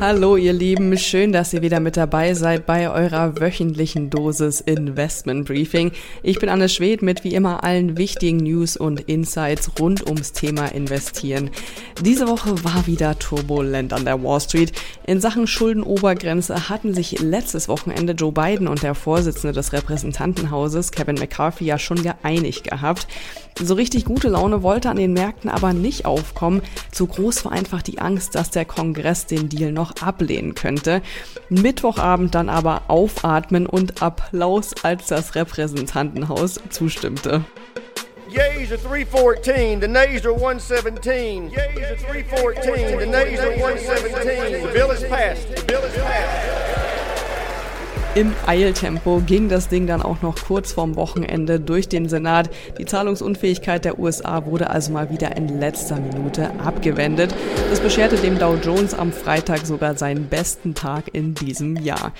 Hallo ihr Lieben, schön, dass ihr wieder mit dabei seid bei eurer wöchentlichen Dosis Investment Briefing. Ich bin Anne Schwed mit wie immer allen wichtigen News und Insights rund ums Thema Investieren. Diese Woche war wieder turbulent an der Wall Street. In Sachen Schuldenobergrenze hatten sich letztes Wochenende Joe Biden und der Vorsitzende des Repräsentantenhauses Kevin McCarthy ja schon geeinigt gehabt. So richtig gute Laune wollte an den Märkten aber nicht aufkommen. Zu groß war einfach die Angst, dass der Kongress den Deal noch ablehnen könnte. Mittwochabend dann aber aufatmen und Applaus, als das Repräsentantenhaus zustimmte. Yeas are 314, the nays are 117. Yeas are 314, the nays are 117. The bill is passed. The bill is passed. Im Eiltempo ging das Ding dann auch noch kurz vorm Wochenende durch den Senat. Die Zahlungsunfähigkeit der USA wurde also mal wieder in letzter Minute abgewendet. Das bescherte dem Dow Jones am Freitag sogar seinen besten Tag in diesem Jahr.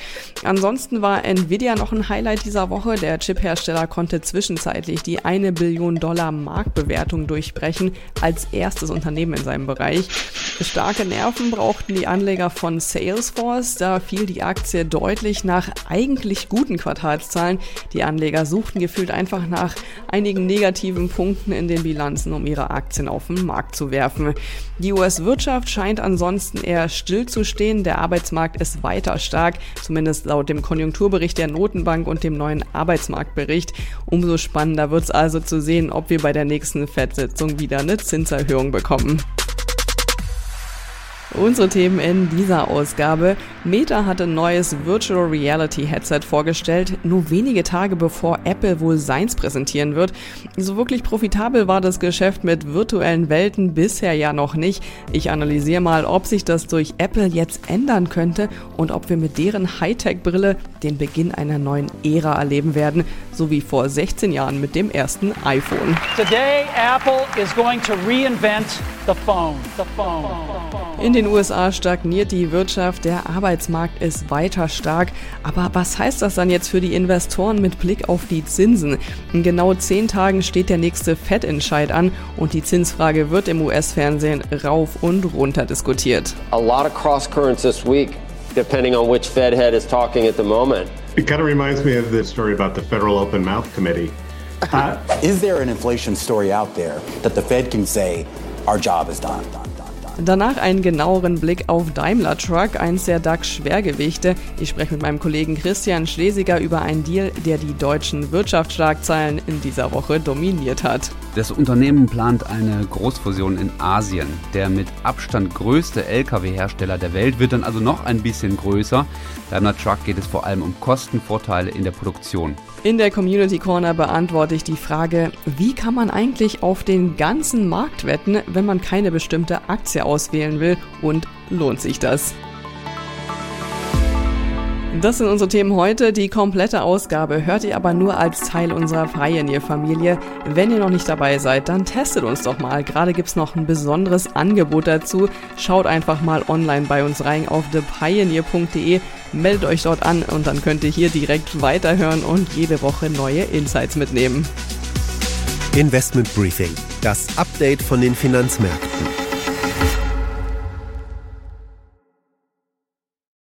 Ansonsten war Nvidia noch ein Highlight dieser Woche. Der Chiphersteller konnte zwischenzeitlich die eine Billion Dollar Marktbewertung durchbrechen als erstes Unternehmen in seinem Bereich. Starke Nerven brauchten die Anleger von Salesforce. Da fiel die Aktie deutlich nach eigentlich guten Quartalszahlen. Die Anleger suchten gefühlt einfach nach einigen negativen Punkten in den Bilanzen, um ihre Aktien auf den Markt zu werfen. Die US-Wirtschaft scheint ansonsten eher still zu stehen. Der Arbeitsmarkt ist weiter stark, zumindest laut dem Konjunkturbericht der Notenbank und dem neuen Arbeitsmarktbericht. Umso spannender wird es also zu sehen, ob wir bei der nächsten FED-Sitzung wieder eine Zinserhöhung bekommen. Unsere Themen in dieser Ausgabe. Meta hat ein neues Virtual Reality Headset vorgestellt, nur wenige Tage bevor Apple wohl seins präsentieren wird. So wirklich profitabel war das Geschäft mit virtuellen Welten bisher ja noch nicht. Ich analysiere mal, ob sich das durch Apple jetzt ändern könnte und ob wir mit deren Hightech-Brille den Beginn einer neuen Ära erleben werden, so wie vor 16 Jahren mit dem ersten iPhone. Today Apple is going to reinvent the phone. The phone. In den USA stagniert die Wirtschaft, der Arbeitsmarkt ist weiter stark. Aber was heißt das dann jetzt für die Investoren mit Blick auf die Zinsen? In genau zehn Tagen steht der nächste Fed-Entscheid an und die Zinsfrage wird im US-Fernsehen rauf und runter diskutiert. A lot of cross currents this week, depending on which Fed head is talking at the moment. It kind of reminds me of the story about the Federal Open Mouth Committee. Uh, is there an inflation story out there that the Fed can say our job is done? Danach einen genaueren Blick auf Daimler Truck, eins der DAX-Schwergewichte. Ich spreche mit meinem Kollegen Christian Schlesiger über einen Deal, der die deutschen Wirtschaftsschlagzeilen in dieser Woche dominiert hat. Das Unternehmen plant eine Großfusion in Asien. Der mit Abstand größte Lkw-Hersteller der Welt wird dann also noch ein bisschen größer. Daimler Truck geht es vor allem um Kostenvorteile in der Produktion. In der Community Corner beantworte ich die Frage, wie kann man eigentlich auf den ganzen Markt wetten, wenn man keine bestimmte Aktie auswählen will und lohnt sich das? Das sind unsere Themen heute. Die komplette Ausgabe hört ihr aber nur als Teil unserer Pioneer-Familie. Wenn ihr noch nicht dabei seid, dann testet uns doch mal. Gerade gibt's noch ein besonderes Angebot dazu. Schaut einfach mal online bei uns rein auf thepioneer.de, meldet euch dort an und dann könnt ihr hier direkt weiterhören und jede Woche neue Insights mitnehmen. Investment Briefing, das Update von den Finanzmärkten.